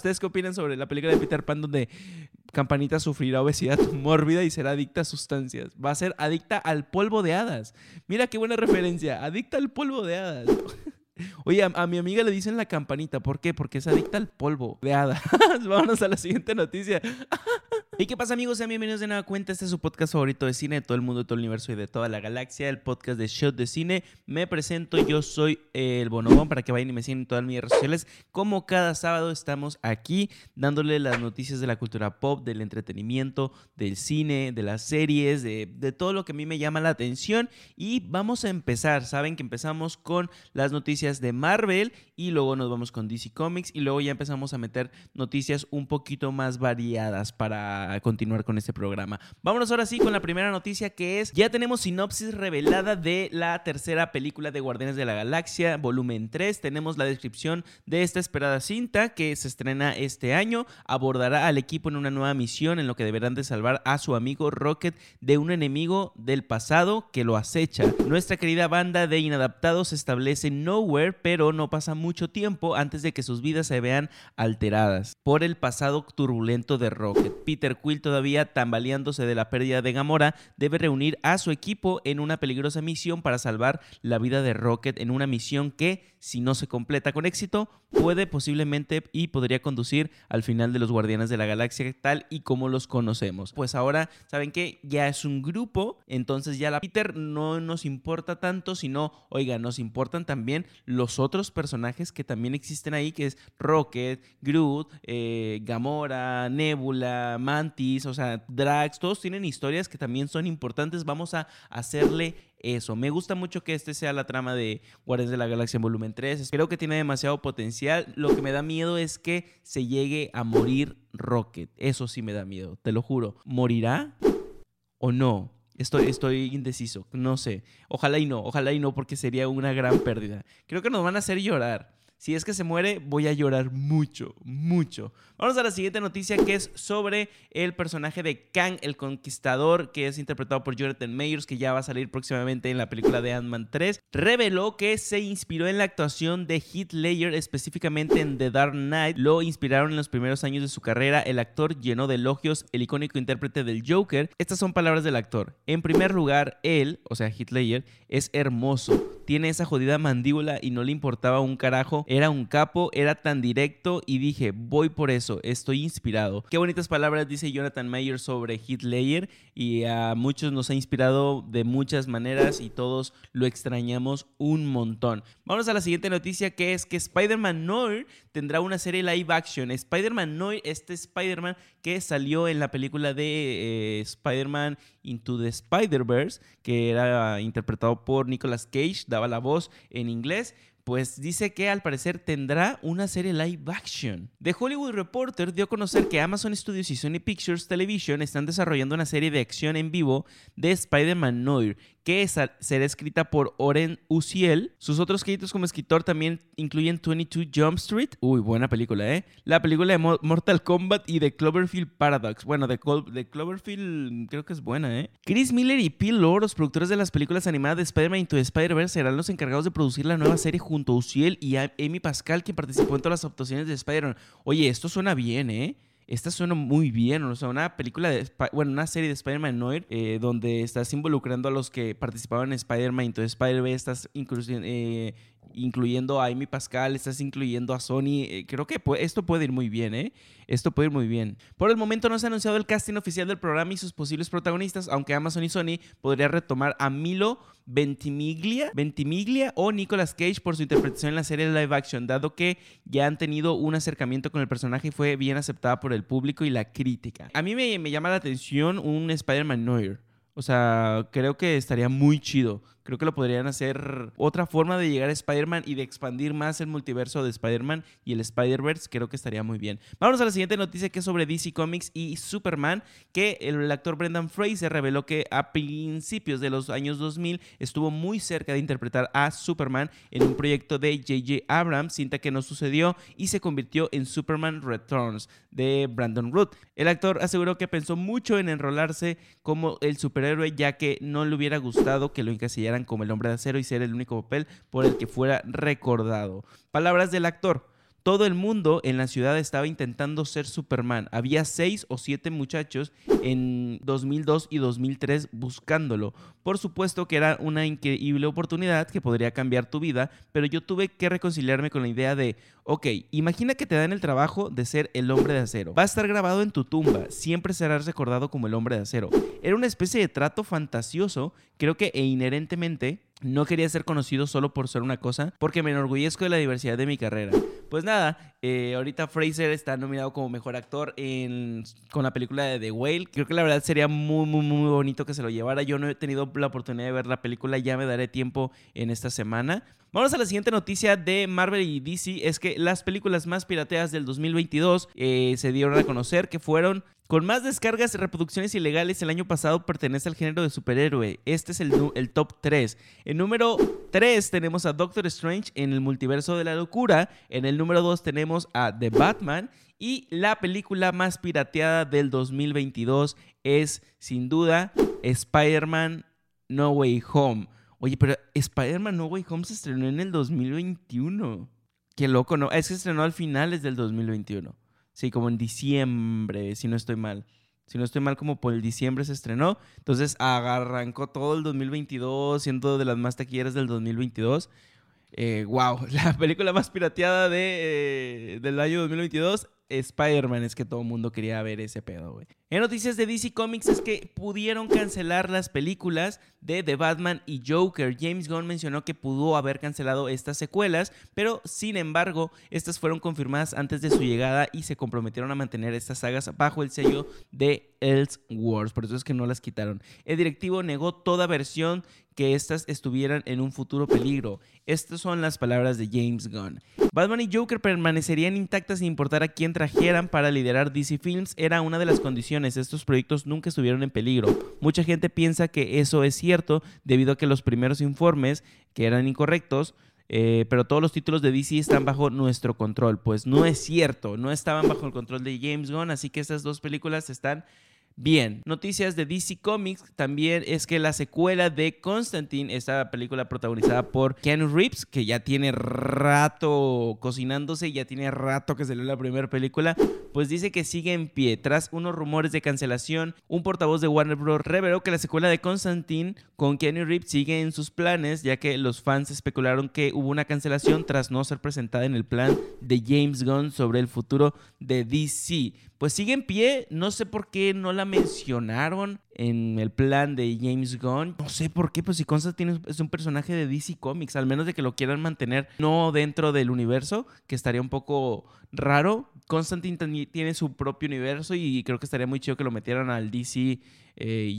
¿Ustedes qué opinan sobre la película de Peter Pan donde Campanita sufrirá obesidad mórbida y será adicta a sustancias? Va a ser adicta al polvo de hadas. Mira qué buena referencia, adicta al polvo de hadas. Oye, a, mi amiga le dicen la campanita. ¿Por qué? Porque es adicta al polvo de hadas. Vámonos a la siguiente noticia. ¿Y qué pasa amigos? Sean bienvenidos de nueva cuenta. Este es su podcast favorito de cine de todo el mundo, de todo el universo y de toda la galaxia, el podcast de Shot de Cine. Me presento, yo soy el Bonobón para que vayan y me sigan en todas mis redes sociales. Como cada sábado estamos aquí dándole las noticias de la cultura pop, del entretenimiento, del cine, de las series, de, de todo lo que a mí me llama la atención. Y vamos a empezar. Saben que empezamos con las noticias de Marvel y luego nos vamos con DC Comics y luego ya empezamos a meter noticias un poquito más variadas para continuar con este programa. Vámonos ahora sí con la primera noticia que es, ya tenemos sinopsis revelada de la tercera película de Guardianes de la Galaxia, volumen 3. Tenemos la descripción de esta esperada cinta que se estrena este año. Abordará al equipo en una nueva misión en lo que deberán de salvar a su amigo Rocket de un enemigo del pasado que lo acecha. Nuestra querida banda de inadaptados se establece Nowhere, pero no pasa mucho tiempo antes de que sus vidas se vean alteradas por el pasado turbulento de Rocket. Peter Quill, todavía tambaleándose de la pérdida de Gamora, debe reunir a su equipo en una peligrosa misión para salvar la vida de Rocket en una misión que, si no se completa con éxito, puede posiblemente y podría conducir al final de los Guardianes de la Galaxia tal y como los conocemos. Pues ahora, ¿saben que Ya es un grupo, entonces ya la Peter no nos importa tanto, sino, oiga, nos importan también los otros personajes que también existen ahí, que es Rocket, Groot, eh, Gamora, Nebula, Man o sea, Drax, todos tienen historias que también son importantes. Vamos a hacerle eso. Me gusta mucho que este sea la trama de Guardianes de la Galaxia en volumen 3. Creo que tiene demasiado potencial. Lo que me da miedo es que se llegue a morir Rocket. Eso sí me da miedo, te lo juro. ¿Morirá o no? Estoy, estoy indeciso, no sé. Ojalá y no, ojalá y no, porque sería una gran pérdida. Creo que nos van a hacer llorar. Si es que se muere, voy a llorar mucho, mucho. Vamos a la siguiente noticia que es sobre el personaje de Kang el Conquistador, que es interpretado por Jonathan Mayers, que ya va a salir próximamente en la película de Ant-Man 3. Reveló que se inspiró en la actuación de Heath Ledger, específicamente en The Dark Knight. Lo inspiraron en los primeros años de su carrera. El actor llenó de elogios el icónico intérprete del Joker. Estas son palabras del actor. En primer lugar, él, o sea, Heath Ledger, es hermoso tiene esa jodida mandíbula y no le importaba un carajo. Era un capo, era tan directo y dije, voy por eso, estoy inspirado. Qué bonitas palabras dice Jonathan Mayer sobre Ledger y a muchos nos ha inspirado de muchas maneras y todos lo extrañamos un montón. Vamos a la siguiente noticia que es que Spider-Man Noir tendrá una serie live action. Spider-Man Noir, este Spider-Man que salió en la película de eh, Spider-Man Into the Spider-Verse, que era interpretado por Nicolas Cage, daba la voz en inglés pues dice que al parecer tendrá una serie live action. The Hollywood Reporter dio a conocer que Amazon Studios y Sony Pictures Television están desarrollando una serie de acción en vivo de Spider-Man Noir, que será escrita por Oren Uziel. Sus otros créditos como escritor también incluyen 22 Jump Street. Uy, buena película, ¿eh? La película de Mortal Kombat y The Cloverfield Paradox. Bueno, The, Cloverfield creo que es buena, ¿eh? Chris Miller y Phil Lord, los productores de las películas animadas de Spider-Man the Spider-Verse, serán los encargados de producir la nueva serie junto Uziel y a Amy Pascal, quien participó en todas las actuaciones de Spider-Man. Oye, esto suena bien, ¿eh? esta suena muy bien, o sea, una película de, bueno, una serie de Spider-Man Noir, eh, donde estás involucrando a los que participaban en Spider-Man, entonces Spider-Man estás eh, incluyendo a Amy Pascal, estás incluyendo a Sony. Eh, creo que esto puede ir muy bien, ¿eh? Esto puede ir muy bien. Por el momento no se ha anunciado el casting oficial del programa y sus posibles protagonistas, aunque Amazon y Sony podría retomar a Milo Ventimiglia, Ventimiglia o Nicolas Cage por su interpretación en la serie live action, dado que ya han tenido un acercamiento con el personaje y fue bien aceptada por el público y la crítica. A mí me, me llama la atención un Spider-Man Noir. O sea, creo que estaría muy chido. Creo que lo podrían hacer otra forma de llegar a Spider-Man y de expandir más el multiverso de Spider-Man y el Spider-Verse. Creo que estaría muy bien. Vamos a la siguiente noticia que es sobre DC Comics y Superman, que el actor Brendan Fraser reveló que a principios de los años 2000 estuvo muy cerca de interpretar a Superman en un proyecto de J.J. Abrams, cinta que no sucedió y se convirtió en Superman Returns de Brandon Root. El actor aseguró que pensó mucho en enrolarse como el superhéroe ya que no le hubiera gustado que lo encasillaran como el hombre de acero y ser el único papel por el que fuera recordado. Palabras del actor. Todo el mundo en la ciudad estaba intentando ser Superman. Había seis o siete muchachos en 2002 y 2003 buscándolo. Por supuesto que era una increíble oportunidad que podría cambiar tu vida, pero yo tuve que reconciliarme con la idea de, ok, imagina que te dan el trabajo de ser el hombre de acero. Va a estar grabado en tu tumba, siempre serás recordado como el hombre de acero. Era una especie de trato fantasioso, creo que e inherentemente no quería ser conocido solo por ser una cosa, porque me enorgullezco de la diversidad de mi carrera. Pues nada, eh, ahorita Fraser está nominado como mejor actor en, con la película de The Whale. Creo que la verdad sería muy, muy, muy bonito que se lo llevara. Yo no he tenido la oportunidad de ver la película, ya me daré tiempo en esta semana. Vamos a la siguiente noticia de Marvel y DC. Es que las películas más pirateadas del 2022 eh, se dieron a conocer que fueron con más descargas y reproducciones ilegales el año pasado pertenece al género de superhéroe. Este es el, top 3. En número 3 tenemos a Doctor Strange en el multiverso de la locura. En el número 2 tenemos a The Batman. Y la película más pirateada del 2022 es, sin duda, Spider-Man No Way Home. Oye, pero Spider-Man No Way Home se estrenó en el 2021. Qué loco, ¿no? Es que se estrenó al finales del 2021. Sí, como en diciembre, si no estoy mal. Si no estoy mal, como por el diciembre se estrenó. Entonces arrancó todo el 2022, siendo de las más taquilleras del 2022. wow, la película más pirateada de, eh, del año 2022 Spider-Man es que todo el mundo quería ver ese pedo. En noticias de DC Comics es que pudieron cancelar las películas de The Batman y Joker. James Gunn mencionó que pudo haber cancelado estas secuelas, pero sin embargo, estas fueron confirmadas antes de su llegada y se comprometieron a mantener estas sagas bajo el sello de Elseworlds. Por eso es que no las quitaron. El directivo negó toda versión que éstas estuvieran en un futuro peligro. Estas son las palabras de James Gunn. Batman y Joker permanecerían intactas sin importar a quién trajeran para liderar DC Films. Era una de las condiciones. Estos proyectos nunca estuvieron en peligro. Mucha gente piensa que eso es cierto debido a que los primeros informes, que eran incorrectos, eh, pero todos los títulos de DC están bajo nuestro control. Pues no es cierto, no estaban bajo el control de James Gunn, así que estas dos películas están Bien, noticias de DC Comics también es que la secuela de Constantine, esta película protagonizada por Keanu Reeves, que ya tiene rato cocinándose, ya tiene rato que salió la primera película, pues dice que sigue en pie. Tras unos rumores de cancelación, un portavoz de Warner Bros. reveló que la secuela de Constantine con Keanu Reeves sigue en sus planes, ya que los fans especularon que hubo una cancelación tras no ser presentada en el plan de James Gunn sobre el futuro de DC pues sigue en pie. No sé por qué no la mencionaron en el plan de James Gunn. No sé por qué, pues si Constantine es un personaje de DC Comics, al menos de que lo quieran mantener no dentro del universo, que estaría un poco raro. Constantine tiene su propio universo y creo que estaría muy chido que lo metieran al DC eh,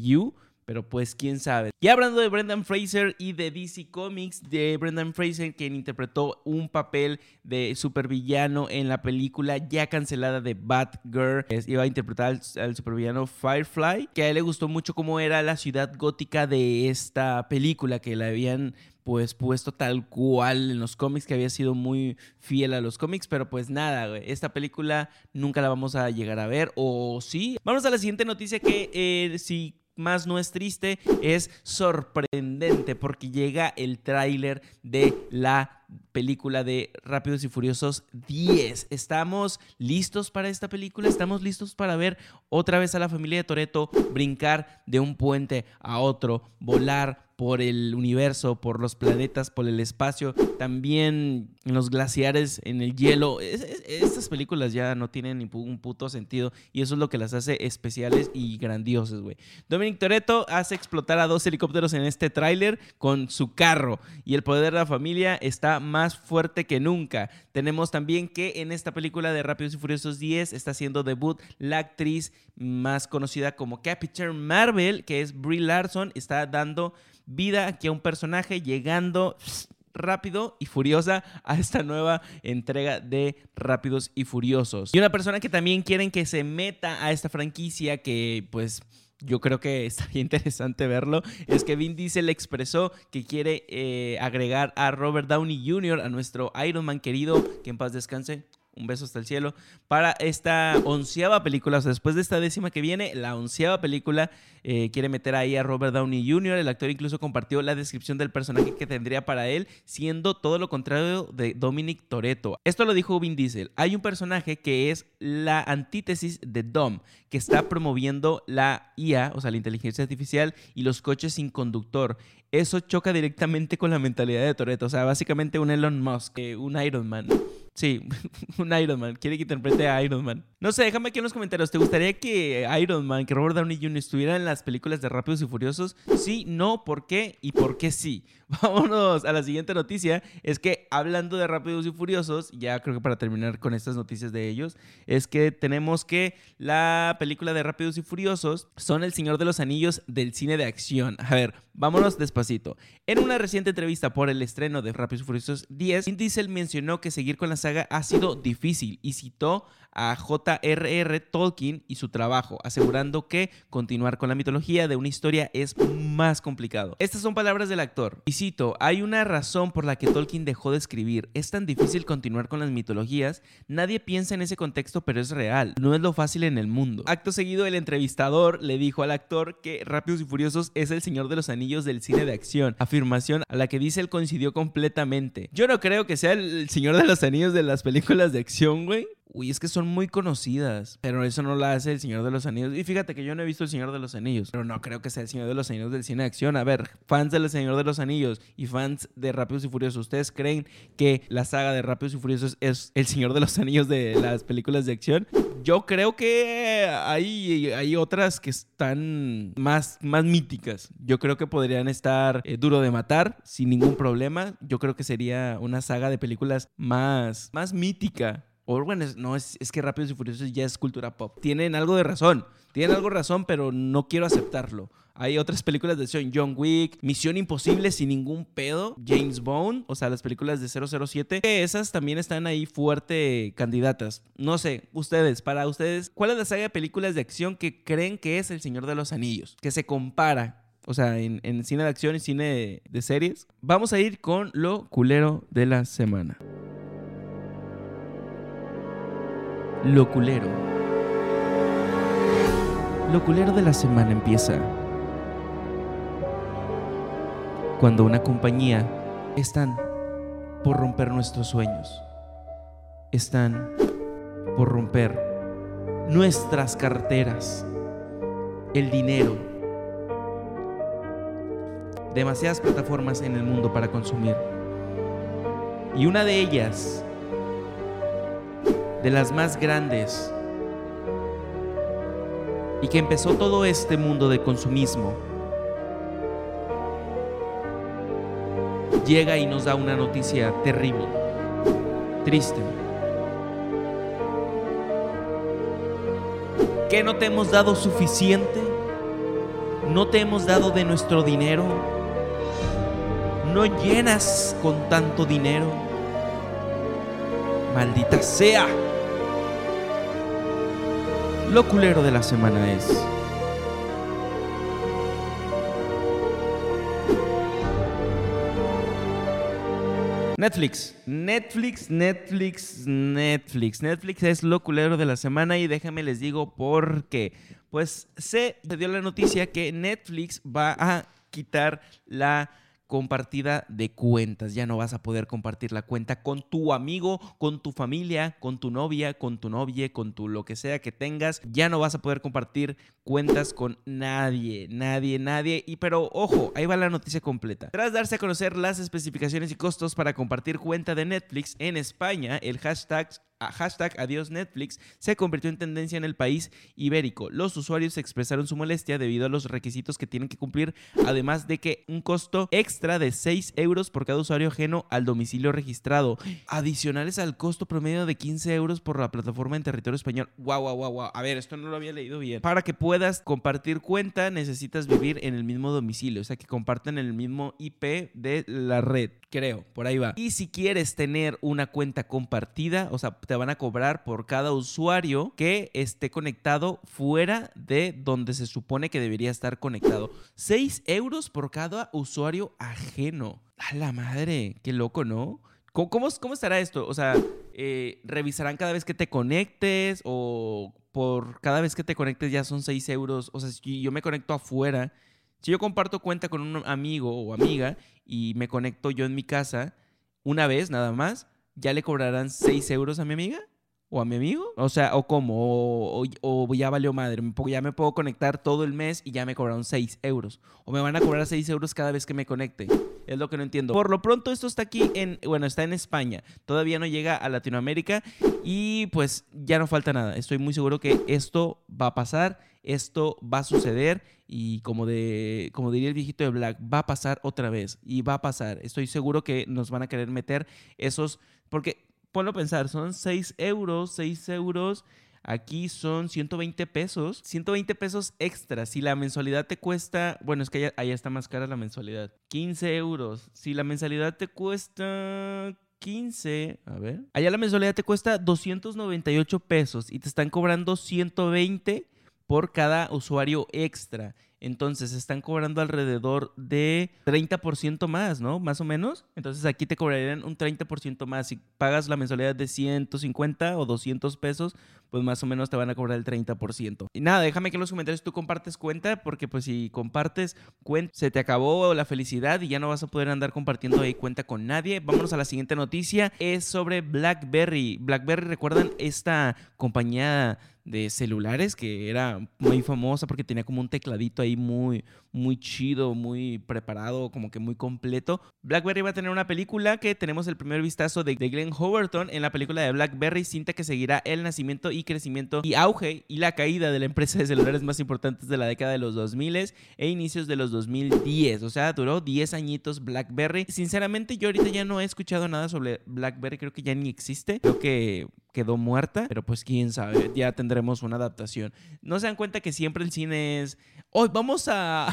pero pues quién sabe. Y hablando de Brendan Fraser y de DC Comics, de Brendan Fraser, quien interpretó un papel de supervillano en la película ya cancelada de Batgirl, iba a interpretar al, supervillano Firefly, que a él le gustó mucho cómo era la ciudad gótica de esta película, que la habían pues puesto tal cual en los cómics, que había sido muy fiel a los cómics, pero pues nada, esta película nunca la vamos a llegar a ver, o sí. Vamos a la siguiente noticia que eh, si más no es triste, es sorprendente porque llega el tráiler de la película de Rápidos y Furiosos 10. ¿Estamos listos para esta película? ¿Estamos listos para ver otra vez a la familia de Toreto brincar de un puente a otro, volar por el universo, por los planetas, por el espacio, también en los glaciares, en el hielo. estas películas ya no tienen ni un puto sentido y eso es lo que las hace especiales y grandiosas, güey. Dominic Toretto hace explotar a dos helicópteros en este tráiler con su carro y el poder de la familia está más fuerte que nunca. Tenemos también que en esta película de Rápidos y Furiosos 10 está haciendo debut la actriz más conocida como Captain Marvel, que es Brie Larson, está dando vida aquí a un personaje llegando rápido y furiosa a esta nueva entrega de Rápidos y Furiosos. Y una persona que también quieren que se meta a esta franquicia que pues yo creo que estaría interesante verlo, es que Vin Diesel expresó que quiere eh, agregar a Robert Downey Jr., a nuestro Iron Man querido, que en paz descanse, un beso hasta el cielo, para esta onceava película, o sea, después de esta décima que viene, la onceava película eh, quiere meter ahí a Robert Downey Jr., el actor incluso compartió la descripción del personaje que tendría para él, siendo todo lo contrario de Dominic Toretto. Esto lo dijo Vin Diesel, hay un personaje que es la antítesis de Dom, que está promoviendo la IA, o sea, la inteligencia artificial y los coches sin conductor eso choca directamente con la mentalidad de Toreto. O sea, básicamente un Elon Musk, eh, un Iron Man. Sí, un Iron Man. Quiere que interprete a Iron Man. No sé, déjame aquí en los comentarios. ¿Te gustaría que Iron Man, que Robert Downey Jr. estuviera en las películas de Rápidos y Furiosos? Sí, no, ¿por qué? Y por qué sí. Vámonos a la siguiente noticia. Es que hablando de Rápidos y Furiosos, ya creo que para terminar con estas noticias de ellos, es que tenemos que la película de Rápidos y Furiosos son El Señor de los Anillos del cine de acción. A ver, vámonos despacito. En una reciente entrevista por el estreno de Rápidos y Furiosos 10, Vin Diesel mencionó que seguir con la saga ha sido difícil y citó a J.R.R. Tolkien y su trabajo, asegurando que continuar con la mitología de una historia es más complicado. Estas son palabras del actor. Y cito, hay una razón por la que Tolkien dejó de escribir. Es tan difícil continuar con las mitologías. Nadie piensa en ese contexto, pero es real. No es lo fácil en el mundo. Acto seguido, el entrevistador le dijo al actor que Rápidos y Furiosos es el Señor de los Anillos del cine de acción. Afirmación a la que dice él coincidió completamente. Yo no creo que sea el Señor de los Anillos de las películas de acción, güey. Uy, es que son muy conocidas, pero eso no la hace el Señor de los Anillos. Y fíjate que yo no he visto el Señor de los Anillos, pero no creo que sea el Señor de los Anillos del cine de acción. A ver, fans del Señor de los Anillos y fans de Rápidos y Furiosos, ¿ustedes creen que la saga de Rápidos y Furiosos es el Señor de los Anillos de las películas de acción? Yo creo que hay, hay otras que están más, más míticas. Yo creo que podrían estar eh, Duro de Matar sin ningún problema. Yo creo que sería una saga de películas más, más mítica o bueno, no, es, es que Rápidos y Furiosos ya es cultura pop. Tienen algo de razón, tienen algo de razón, pero no quiero aceptarlo. Hay otras películas de acción, John Wick, Misión Imposible sin ningún pedo, James Bond, o sea, las películas de 007, que esas también están ahí fuerte candidatas. No sé, ustedes, para ustedes, ¿cuál es la saga de películas de acción que creen que es El Señor de los Anillos? Que se compara o sea, en, cine de acción y cine de, series. Vamos a ir con lo culero de la semana. Lo culero. Lo culero de la semana empieza cuando una compañía están por romper nuestros sueños. Están por romper nuestras carteras, el dinero. Demasiadas plataformas en el mundo para consumir. Y una de ellas de las más grandes, y que empezó todo este mundo de consumismo, llega y nos da una noticia terrible, triste. ¿Que no te hemos dado suficiente? ¿No te hemos dado de nuestro dinero? ¿No llenas con tanto dinero? Maldita sea. Lo culero de la semana es... Netflix, Netflix, Netflix, Netflix. Netflix es lo culero de la semana y déjame les digo por qué. Pues se dio la noticia que Netflix va a quitar la compartida de cuentas. Ya no vas a poder compartir la cuenta con tu amigo, con tu familia, con tu novia, con tu novia, con tu lo que sea que tengas. Ya no vas a poder compartir cuentas con nadie, nadie, nadie. Y pero ojo, ahí va la noticia completa. Tras darse a conocer las especificaciones y costos para compartir cuenta de Netflix en España, el hashtag hashtag Adiós Netflix se convirtió en tendencia en el país ibérico. Los usuarios expresaron su molestia debido a los requisitos que tienen que cumplir, además de que un costo extra de 6 euros por cada usuario ajeno al domicilio registrado, adicionales al costo promedio de 15 euros por la plataforma en territorio español. Wow, wow, wow, wow. A ver, esto no lo había leído bien. Para que puedas compartir cuenta, necesitas vivir en el mismo domicilio, o sea que compartan el mismo IP de la red, creo, por ahí va. Y si quieres tener una cuenta compartida, o sea, te van a cobrar por cada usuario que esté conectado fuera de donde se supone que debería estar conectado. 6 euros por cada usuario ajeno. A la madre, qué loco, ¿no? ¿Cómo, cómo, estará esto? O sea, eh, revisarán cada vez que te conectes o por cada vez que te conectes ya son 6 euros. O sea, si yo me conecto afuera, si yo comparto cuenta con un amigo o amiga y me conecto yo en mi casa una vez nada más, ya le cobrarán 6 euros a mi amiga o a mi amigo. O sea, o como, o, ya valió madre, ya me puedo conectar todo el mes y ya me cobraron 6 euros. O me van a cobrar 6 euros cada vez que me conecte. Es lo que no entiendo. Por lo pronto esto está aquí en, bueno, está en España. Todavía no llega a Latinoamérica y pues ya no falta nada. Estoy muy seguro que esto va a pasar, esto va a suceder y como, de, como diría el viejito de Black, va a pasar otra vez y va a pasar. Estoy seguro que nos van a querer meter esos, porque ponlo a pensar, son 6 euros, 6 euros. Aquí son 120 pesos, 120 pesos extra. Si la mensualidad te cuesta, bueno, es que allá, está más cara la mensualidad, 15 euros. Si la mensualidad te cuesta 15, a ver, allá la mensualidad te cuesta 298 pesos y te están cobrando 120 por cada usuario extra. Entonces están cobrando alrededor de 30% más, ¿no? Más o menos. Entonces aquí te cobrarían un 30% más. Si pagas la mensualidad de 150 o 200 pesos, pues más o menos te van a cobrar el 30%. Y nada, déjame que en los comentarios tú compartes cuenta, porque pues si compartes cuenta, se te acabó la felicidad y ya no vas a poder andar compartiendo ahí cuenta con nadie. Vámonos a la siguiente noticia. Es sobre BlackBerry. BlackBerry, ¿recuerdan esta compañía de celulares que era muy famosa porque tenía como un tecladito ahí muy, muy chido, muy preparado, como que muy completo. BlackBerry va a tener una película que tenemos el primer vistazo de, Glenn Howerton en la película de BlackBerry, cinta que seguirá el nacimiento y crecimiento y auge y la caída de la empresa de celulares más importantes de la década de los 2000 e inicios de los 2010. O sea, duró 10 añitos BlackBerry. Sinceramente, yo ahorita ya no he escuchado nada sobre BlackBerry, creo que ya ni existe. Creo que quedó muerta, pero pues quién sabe, ya tendremos una adaptación. No se dan cuenta que siempre el cine es, hoy vamos a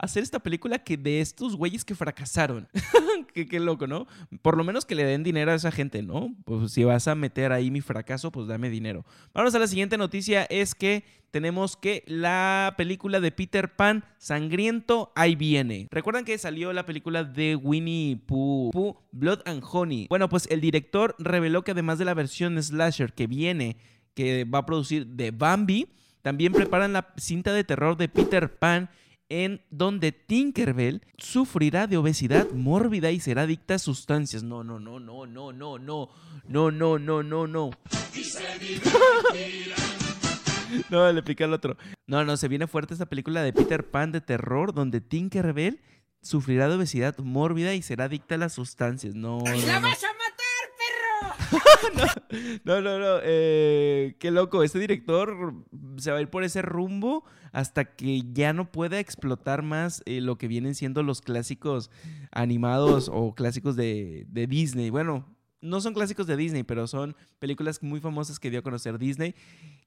hacer esta película que de estos güeyes que fracasaron. qué, loco, ¿no? Por lo menos que le den dinero a esa gente, ¿no? Pues si vas a meter ahí mi fracaso, pues dame dinero. Vamos a la siguiente noticia, es que tenemos que la película de Peter Pan, Sangriento, ahí viene. ¿Recuerdan que salió la película de Winnie Pooh, Blood and Honey? Bueno, pues el director reveló que además de la versión slasher que viene, que va a producir de Bambi, también preparan la cinta de terror de Peter Pan en donde Tinkerbell sufrirá de obesidad mórbida y será adicta a sustancias. No, no, no, no, no, no, no, no, no, no, no, no. No, le pica al otro. No, no, se viene fuerte esta película de Peter Pan de terror donde Tinkerbell sufrirá de obesidad mórbida y será adicta a las sustancias. No. ¡La vas a no, no, no. Eh, qué loco. Este director se va a ir por ese rumbo hasta que ya no pueda explotar más eh, lo que vienen siendo los clásicos animados o clásicos de, Disney. Bueno, no son clásicos de Disney, pero son películas muy famosas que dio a conocer Disney.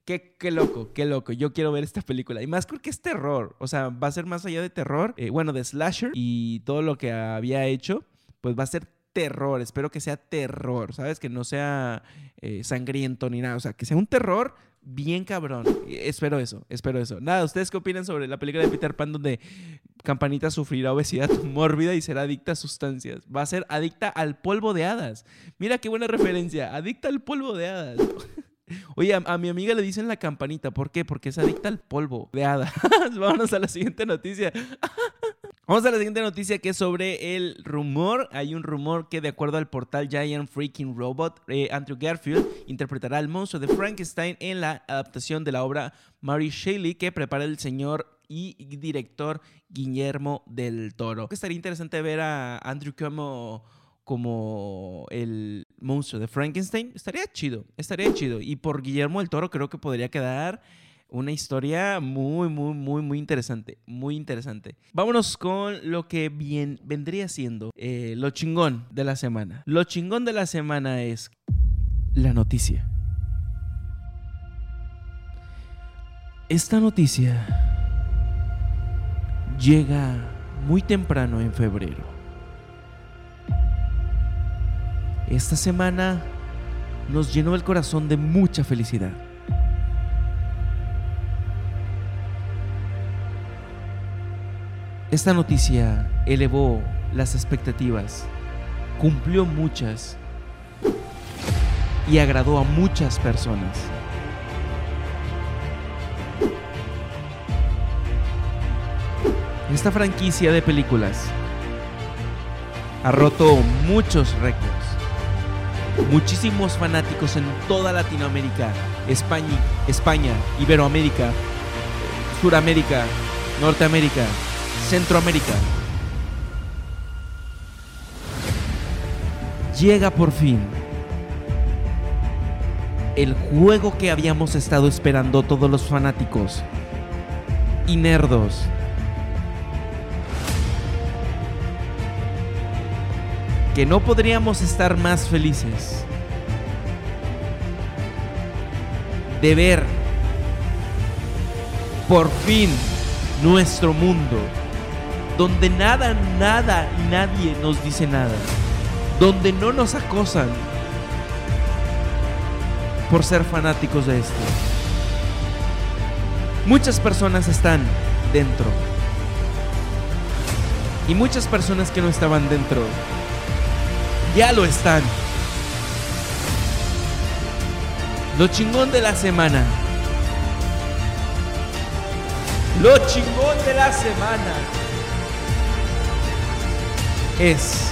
Qué, qué, loco, qué loco. Yo quiero ver esta película. Y más porque es terror. O sea, va a ser más allá de terror. Eh, bueno, de slasher y todo lo que había hecho. Pues va a ser terror, espero que sea terror, ¿sabes? Que no sea eh, sangriento ni nada, o sea, que sea un terror bien cabrón. Espero eso, espero eso. Nada, ¿ustedes qué opinan sobre la película de Peter Pan donde Campanita sufrirá obesidad mórbida y será adicta a sustancias? Va a ser adicta al polvo de hadas. Mira qué buena referencia, adicta al polvo de hadas. Oye, a, mi amiga le dicen la campanita, ¿por qué? Porque es adicta al polvo de hadas. Vámonos a la siguiente noticia. Vamos a la siguiente noticia que es sobre el rumor. Hay un rumor que de acuerdo al portal Giant Freaking Robot, eh, Andrew Garfield interpretará al monstruo de Frankenstein en la adaptación de la obra Mary Shelley que prepara el señor y director Guillermo del Toro. Estaría interesante ver a Andrew como como el monstruo de Frankenstein. Estaría chido, estaría chido. Y por Guillermo del Toro creo que podría quedar una historia muy, muy, muy, muy interesante. Muy interesante. Vámonos con lo que bien vendría siendo eh, lo chingón de la semana. Lo chingón de la semana es la noticia. Esta noticia llega muy temprano en febrero. Esta semana nos llenó el corazón de mucha felicidad Esta noticia elevó las expectativas, cumplió muchas y agradó a muchas personas. Esta franquicia de películas ha roto muchos récords. Muchísimos fanáticos en toda Latinoamérica, España, España, Iberoamérica, Suramérica, Norteamérica, Centroamérica. Llega por fin el juego que habíamos estado esperando todos los fanáticos y nerdos que no podríamos estar más felices de ver por fin nuestro mundo, donde nada, nada y nadie nos dice nada, donde no nos acosan por ser fanáticos de esto. Muchas personas están dentro. Y muchas personas que no estaban dentro ya lo están. Lo chingón de la semana. Lo chingón de la semana es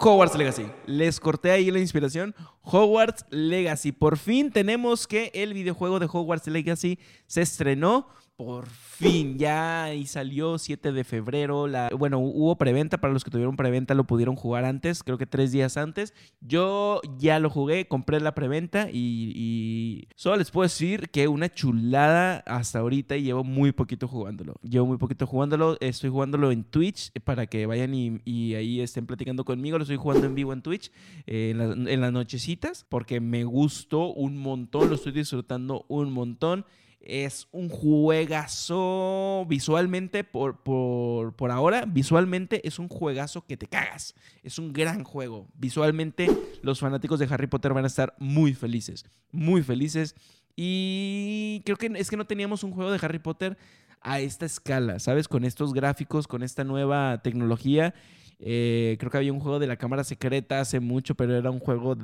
Hogwarts Legacy. Les corté ahí la inspiración. Hogwarts Legacy. Por fin tenemos que el videojuego de Hogwarts Legacy se estrenó por fin, ya y salió 7 de febrero. La, bueno, hubo preventa, para los que tuvieron preventa lo pudieron jugar antes, creo que tres días antes. Yo ya lo jugué, compré la preventa y, y solo les puedo decir que una chulada hasta ahorita y llevo muy poquito jugándolo. Llevo muy poquito jugándolo, estoy jugándolo en Twitch para que vayan y, ahí estén platicando conmigo. Lo estoy jugando en vivo en Twitch eh, en, en las nochecitas porque me gustó un montón, lo estoy disfrutando un montón. Es un juegazo visualmente, por, por, ahora, visualmente es un juegazo que te cagas. Es un gran juego. Visualmente los fanáticos de Harry Potter van a estar muy felices, muy felices. Y creo que es que no teníamos un juego de Harry Potter a esta escala, ¿sabes? Con estos gráficos, con esta nueva tecnología. Eh, creo que había un juego de la cámara secreta hace mucho, pero era un juego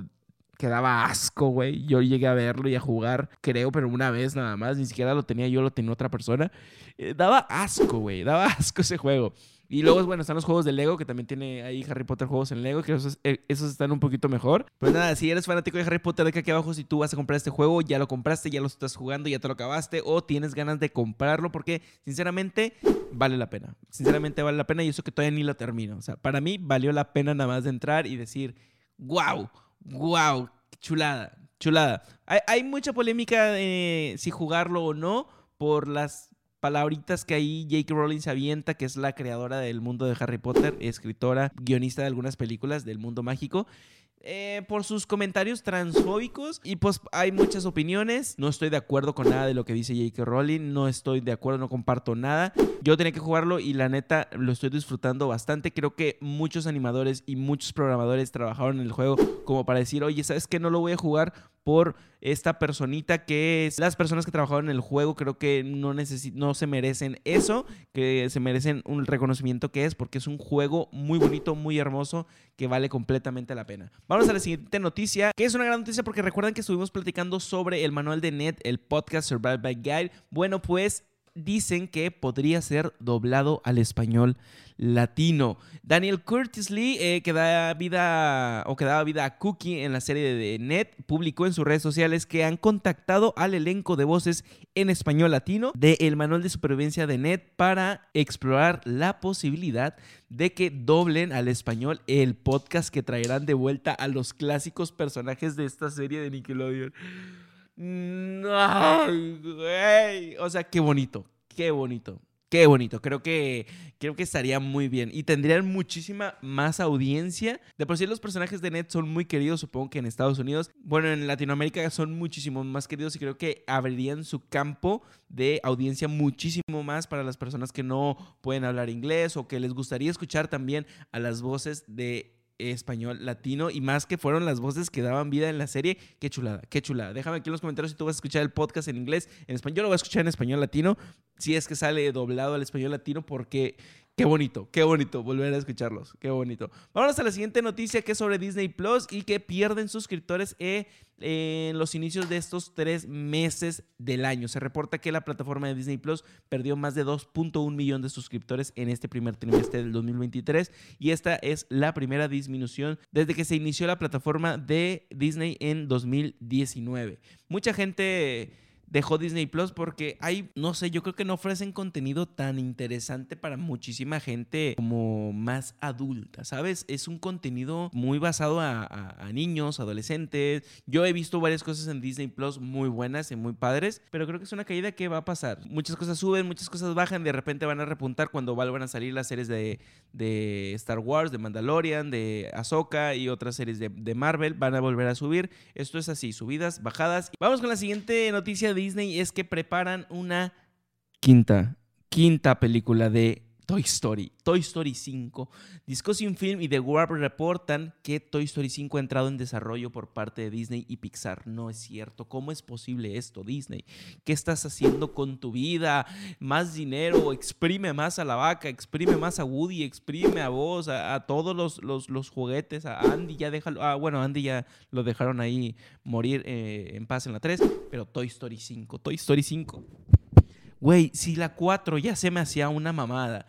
que daba asco, güey. Yo llegué a verlo y a jugar, creo, pero una vez nada más. Ni siquiera lo tenía yo, lo tenía otra persona. Eh, daba asco, güey. Daba asco ese juego. Y luego, bueno, están los juegos de Lego, que también tiene ahí Harry Potter juegos en Lego, que esos, eh, esos, están un poquito mejor. Pues nada, si eres fanático de Harry Potter, de aquí abajo, si tú vas a comprar este juego, ya lo compraste, ya lo estás jugando, ya te lo acabaste, o tienes ganas de comprarlo, porque sinceramente vale la pena. Sinceramente vale la pena y eso que todavía ni lo termino. O sea, para mí valió la pena nada más de entrar y decir, wow wow, chulada, chulada. Hay, mucha polémica de si jugarlo o no por las palabritas que ahí J.K. Rowling se avienta, que es la creadora del mundo de Harry Potter, escritora, guionista de algunas películas del mundo mágico. Eh, por sus comentarios transfóbicos y pues hay muchas opiniones. No estoy de acuerdo con nada de lo que dice J.K. Rowling, no estoy de acuerdo, no comparto nada. Yo tenía que jugarlo y la neta lo estoy disfrutando bastante. Creo que muchos animadores y muchos programadores trabajaron en el juego como para decir, oye, ¿sabes qué? No lo voy a jugar por esta personita que es las personas que trabajaron en el juego creo que no no se merecen eso que se merecen un reconocimiento que es porque es un juego muy bonito muy hermoso que vale completamente la pena. Vamos a la siguiente noticia que es una gran noticia porque recuerdan que estuvimos platicando sobre el manual de net el podcast Survival by Guide. Bueno pues dicen que podría ser doblado al español latino. Daniel Curtis Lee, eh, que da vida o que daba vida a Cookie en la serie de Net, publicó en sus redes sociales que han contactado al elenco de voces en español latino del el manual de supervivencia de Net para explorar la posibilidad de que doblen al español el podcast que traerán de vuelta a los clásicos personajes de esta serie de Nickelodeon. Ay, güey. O sea, qué bonito, qué bonito. Qué bonito, creo que, creo que estaría muy bien y tendrían muchísima más audiencia. De por sí los personajes de Ned son muy queridos, supongo que en Estados Unidos, bueno, en Latinoamérica son muchísimo más queridos y creo que abrirían su campo de audiencia muchísimo más para las personas que no pueden hablar inglés o que les gustaría escuchar también a las voces de español latino y más que fueron las voces que daban vida en la serie. Qué chulada, qué chulada. Déjame aquí en los comentarios si tú vas a escuchar el podcast en inglés, en español. Lo voy a escuchar en español latino, si es que sale doblado al español latino, porque qué bonito, qué bonito volver a escucharlos, qué bonito. Vámonos a la siguiente noticia que es sobre Disney Plus y que pierden suscriptores eh, en los inicios de estos tres meses del año. Se reporta que la plataforma de Disney Plus perdió más de 2.1 millones de suscriptores en este primer trimestre del 2023 y esta es la primera disminución desde que se inició la plataforma de Disney en 2019. Mucha gente dejó Disney Plus porque hay, no sé, yo creo que no ofrecen contenido tan interesante para muchísima gente como más adulta, ¿sabes? Es un contenido muy basado a, niños, adolescentes. Yo he visto varias cosas en Disney Plus muy buenas y muy padres, pero creo que es una caída que va a pasar. Muchas cosas suben, muchas cosas bajan, de repente van a repuntar cuando vuelvan a salir las series de, de Star Wars, de Mandalorian, de Ahsoka y otras series de, de Marvel, van a volver a subir. Esto es así, subidas, bajadas. Vamos con la siguiente noticia de Disney es que preparan una quinta, quinta película de Toy Story, Toy Story 5. Discussing Film y The Warp reportan que Toy Story 5 ha entrado en desarrollo por parte de Disney y Pixar. No es cierto. ¿Cómo es posible esto, Disney? ¿Qué estás haciendo con tu vida? Más dinero, exprime más a la vaca, exprime más a Woody, exprime a vos, a, todos los, los, juguetes, a Andy ya déjalo. Ah, bueno, Andy ya lo dejaron ahí morir eh, en paz en la 3, pero Toy Story 5, Toy Story 5. Güey, si la 4 ya se me hacía una mamada.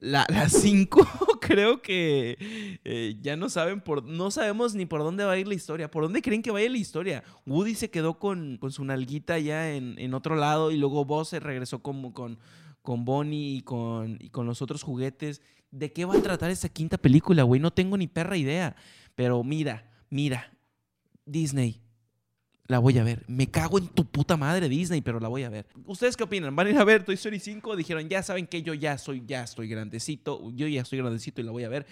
La 5 creo que eh, ya no saben por... No sabemos ni por dónde va a ir la historia. ¿Por dónde creen que vaya la historia? Woody se quedó con, con su nalguita ya en, en, otro lado y luego Buzz se regresó como con, con Bonnie y con, con los otros juguetes. ¿De qué va a tratar esa quinta película, güey? No tengo ni perra idea. Pero mira, mira, Disney, la voy a ver. Me cago en tu puta madre Disney, pero la voy a ver. ¿Ustedes qué opinan? ¿Van a ir a ver Toy Story 5? Dijeron, ya saben que yo ya soy, ya estoy grandecito. Yo ya estoy grandecito y la voy a ver.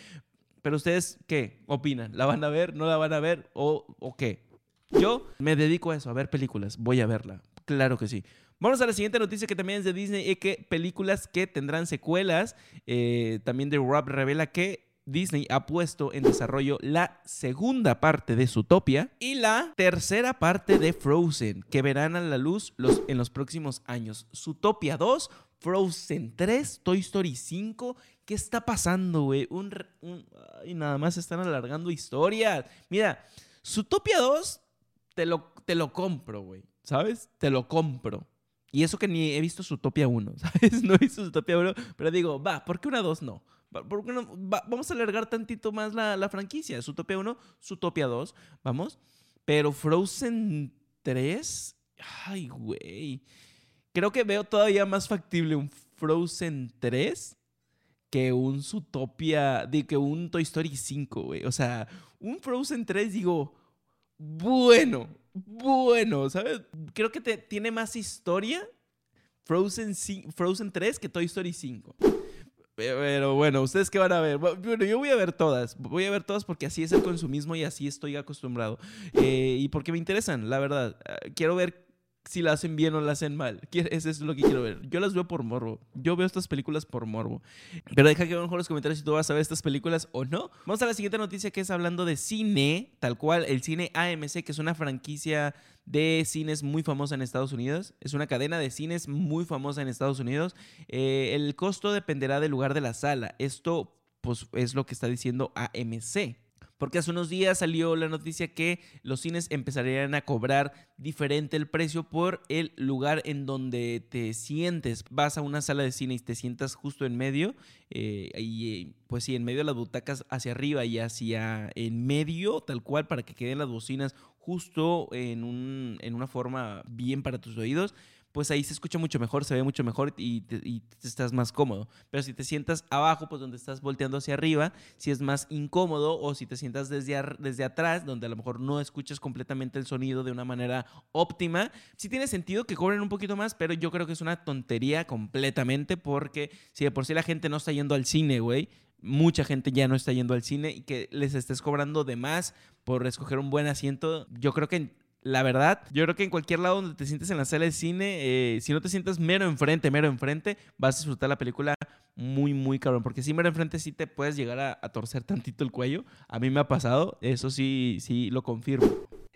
Pero ustedes, ¿qué opinan? ¿La van a ver? ¿No la van a ver? ¿O, qué? Yo me dedico a eso, a ver películas. Voy a verla. Claro que sí. Vamos a la siguiente noticia que también es de Disney, y que películas que tendrán secuelas. Eh, también The Rob revela que Disney ha puesto en desarrollo la segunda parte de Zootopia y la tercera parte de Frozen, que verán a la luz los, en los próximos años. Zootopia 2, Frozen 3, Toy Story 5. ¿Qué está pasando, güey? Un, nada más están alargando historias. Mira, Zootopia 2 te lo, te lo compro, güey. ¿Sabes? Te lo compro. Y eso que ni he visto Zootopia 1, ¿sabes? No he visto Zootopia 1, pero digo, va, ¿por qué una 2 no? ¿Por qué no? vamos a alargar tantito más la, la franquicia. Zootopia 1, Zootopia 2, vamos. Pero Frozen 3, ay, güey. Creo que veo todavía más factible un Frozen 3 que un Zootopia, que un Toy Story 5, güey. O sea, un Frozen 3, digo, bueno, bueno, ¿sabes? Creo que te, tiene más historia Frozen, Frozen 3 que Toy Story 5. Pero bueno, ¿ustedes qué van a ver? Bueno, yo voy a ver todas. Voy a ver todas porque así es el consumismo y así estoy acostumbrado. Eh, y porque me interesan, la verdad. Ah, quiero ver si la hacen bien o la hacen mal. Eso es lo que quiero ver. Yo las veo por morbo. Yo veo estas películas por morbo. Pero deja que mejor los comentarios si tú vas a ver estas películas o no. Vamos a la siguiente noticia que es hablando de cine, tal cual, el cine AMC, que es una franquicia de cines muy famosa en Estados Unidos. Es una cadena de cines muy famosa en Estados Unidos. Eh, el costo dependerá del lugar de la sala. Esto pues, es lo que está diciendo AMC. Porque hace unos días salió la noticia que los cines empezarían a cobrar diferente el precio por el lugar en donde te sientes. Vas a una sala de cine y te sientas justo en medio, eh, y pues sí, en medio de las butacas hacia arriba y hacia en medio, tal cual, para que queden las bocinas justo en, un, en una forma bien para tus oídos pues ahí se escucha mucho mejor, se ve mucho mejor y te, estás más cómodo. Pero si te sientas abajo, pues donde estás volteando hacia arriba, si es más incómodo o si te sientas desde, desde atrás, donde a lo mejor no escuchas completamente el sonido de una manera óptima, sí tiene sentido que cobren un poquito más, pero yo creo que es una tontería completamente porque si de por sí la gente no está yendo al cine, güey, mucha gente ya no está yendo al cine y que les estés cobrando de más por escoger un buen asiento, yo creo que la verdad, yo creo que en cualquier lado donde te sientes en la sala de cine, eh, si no te sientas mero enfrente, mero enfrente, vas a disfrutar la película muy, muy cabrón. Porque si mero enfrente sí te puedes llegar a, torcer tantito el cuello. A mí me ha pasado, eso sí, sí lo confirmo.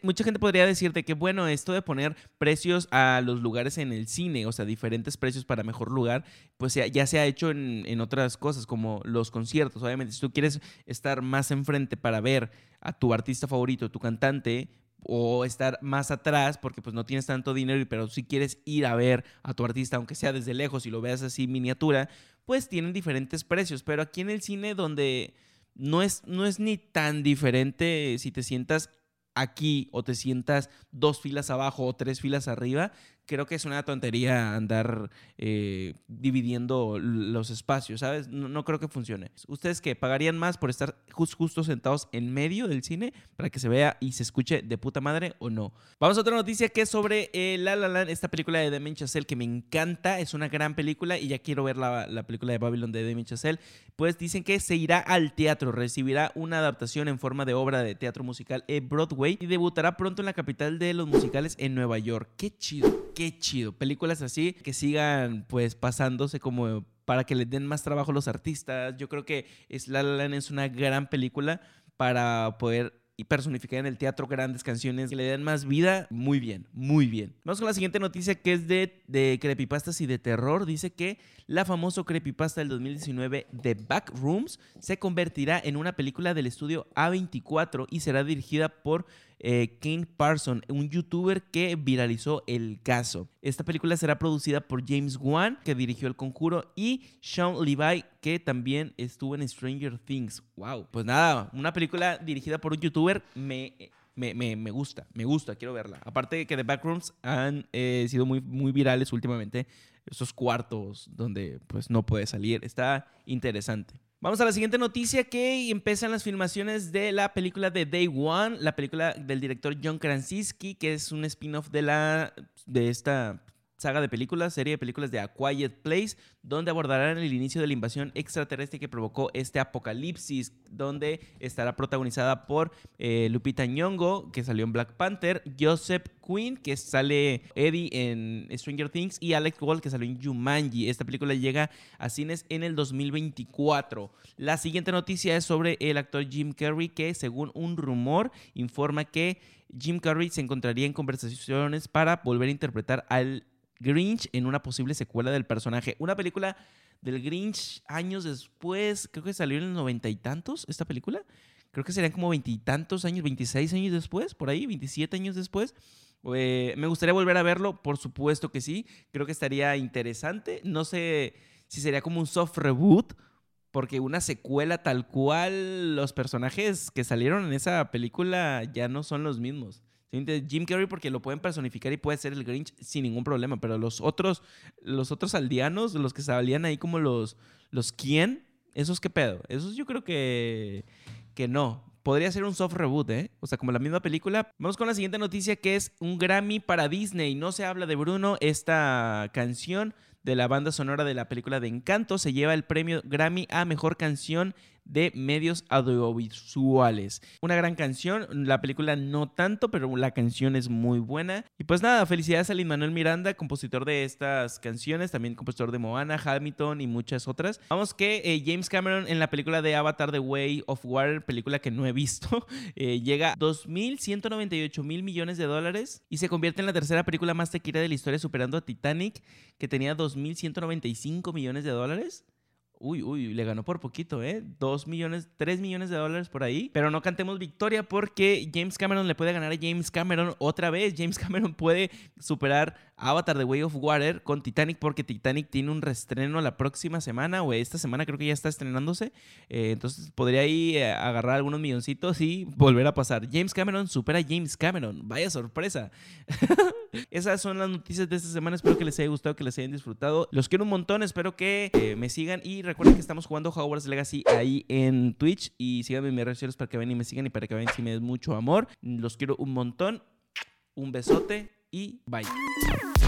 mucha gente podría decirte que, bueno, esto de poner precios a los lugares en el cine, o sea, diferentes precios para mejor lugar, pues ya, se ha hecho en, en, otras cosas, como los conciertos. Obviamente, si tú quieres estar más enfrente para ver a tu artista favorito, tu cantante, o estar más atrás porque pues no tienes tanto dinero, pero si quieres ir a ver a tu artista, aunque sea desde lejos y lo veas así miniatura, pues tienen diferentes precios. Pero aquí en el cine donde no es, no es ni tan diferente si te sientas aquí o te sientas dos filas abajo o tres filas arriba, creo que es una tontería andar eh, dividiendo los espacios, ¿sabes? No, creo que funcione. ¿Ustedes qué? ¿Pagarían más por estar justo sentados en medio del cine para que se vea y se escuche de puta madre o no? Vamos a otra noticia que es sobre eh, La La esta película de Demi Chazelle que me encanta, es una gran película y ya quiero ver la, la película de Babylon de Demi Chazelle. Pues dicen que se irá al teatro, recibirá una adaptación en forma de obra de teatro musical en Broadway y debutará pronto en la capital de los musicales en Nueva York. ¡Qué chido! Qué chido. Películas así que sigan pues pasándose como para que les den más trabajo a los artistas. Yo creo que es La La Land es una gran película para poder personificar en el teatro grandes canciones que le den más vida, muy bien, muy bien. Vamos con la siguiente noticia que es de, de creepypastas y de terror. Dice que la famosa creepypasta del 2019 The Backrooms se convertirá en una película del estudio A24 y será dirigida por eh, King Parson, un youtuber que viralizó el caso. Esta película será producida por James Wan, que dirigió El Conjuro, y Sean Levi, que también estuvo en Stranger Things. ¡Wow! Pues nada, una película dirigida por un youtuber me me, gusta, me gusta, quiero verla. Aparte de que The Backrooms han eh, sido muy, muy virales últimamente, esos cuartos donde pues no puede salir, está interesante. Vamos a la siguiente noticia que empiezan las filmaciones de la película de Day One, la película del director John Krasinski, que es un spin-off de la de esta saga de películas, serie de películas de A Quiet Place, donde abordarán el inicio de la invasión extraterrestre que provocó este apocalipsis, donde estará protagonizada por eh, Lupita Nyong'o, que salió en Black Panther, Joseph Quinn, que sale Eddie en Stranger Things, y Alex Wall, que salió en Jumanji. Esta película llega a cines en el 2024. La siguiente noticia es sobre el actor Jim Carrey, que según un rumor informa que Jim Carrey se encontraría en conversaciones para volver a interpretar al Grinch en una posible secuela del personaje. Una película del Grinch años después, creo que salió en los noventa y tantos esta película. Creo que serían como veintitantos años, veintiséis años después, por ahí, veintisiete años después. Eh, me gustaría volver a verlo, por supuesto que sí. Creo que estaría interesante. No sé si sería como un soft reboot, porque una secuela tal cual, los personajes que salieron en esa película ya no son los mismos. Jim Carrey porque lo pueden personificar y puede ser el Grinch sin ningún problema, pero los otros, los otros aldeanos, los que salían ahí como los, los quién, esos qué pedo, esos yo creo que, que no. Podría ser un soft reboot, ¿eh? O sea, como la misma película. Vamos con la siguiente noticia que es un Grammy para Disney. No se habla de Bruno. Esta canción de la banda sonora de la película de Encanto se lleva el premio Grammy a Mejor Canción de medios audiovisuales. Una gran canción, la película no tanto, pero la canción es muy buena. Y pues nada, felicidades a Lin Manuel Miranda, compositor de estas canciones, también compositor de Moana, Hamilton y muchas otras. Vamos que eh, James Cameron en la película de Avatar The Way of Water, película que no he visto, eh, llega a 2.198 mil millones de dólares y se convierte en la tercera película más tequila de la historia, superando a Titanic, que tenía 2.195 millones de dólares. Uy, uy, le ganó por poquito, ¿eh? Dos millones, tres millones de dólares por ahí. Pero no cantemos victoria porque James Cameron le puede ganar a James Cameron otra vez. James Cameron puede superar Avatar The Way of Water con Titanic porque Titanic tiene un restreno la próxima semana o esta semana creo que ya está estrenándose. Eh, entonces podría ahí eh, agarrar algunos milloncitos y volver a pasar. James Cameron supera a James Cameron. Vaya sorpresa. Esas son las noticias de esta semana. Espero que les haya gustado, que les hayan disfrutado. Los quiero un montón. Espero que eh, me sigan y recuerden que estamos jugando Hogwarts Legacy ahí en Twitch. Y síganme en mis redes sociales para que vean y me sigan y para que vean si me des mucho amor. Los quiero un montón. Un besote y bye.